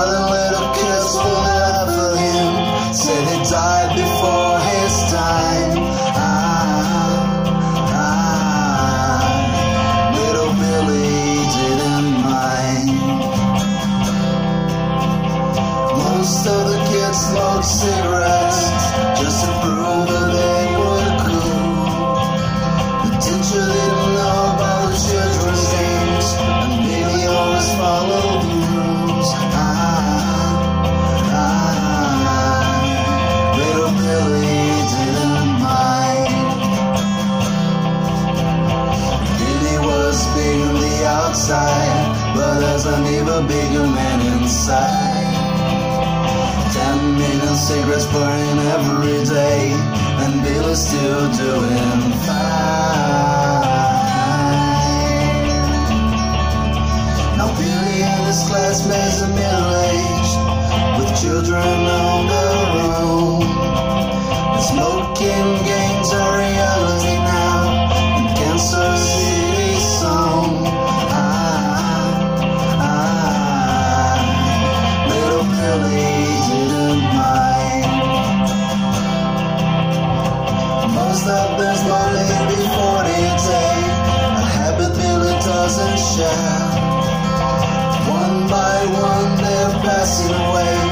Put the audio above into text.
the other little kids will for him. Said he died before his time. Ah, ah, little Billy didn't mind. Most of the kids smoked cigarettes as an even bigger man inside. Ten million cigarettes burning every day, and Billy's still doing fine. Now Billy and his classmates are middle-aged, with children on the own. Of them smoking before they take a habit Billy doesn't share. One by one they're passing away,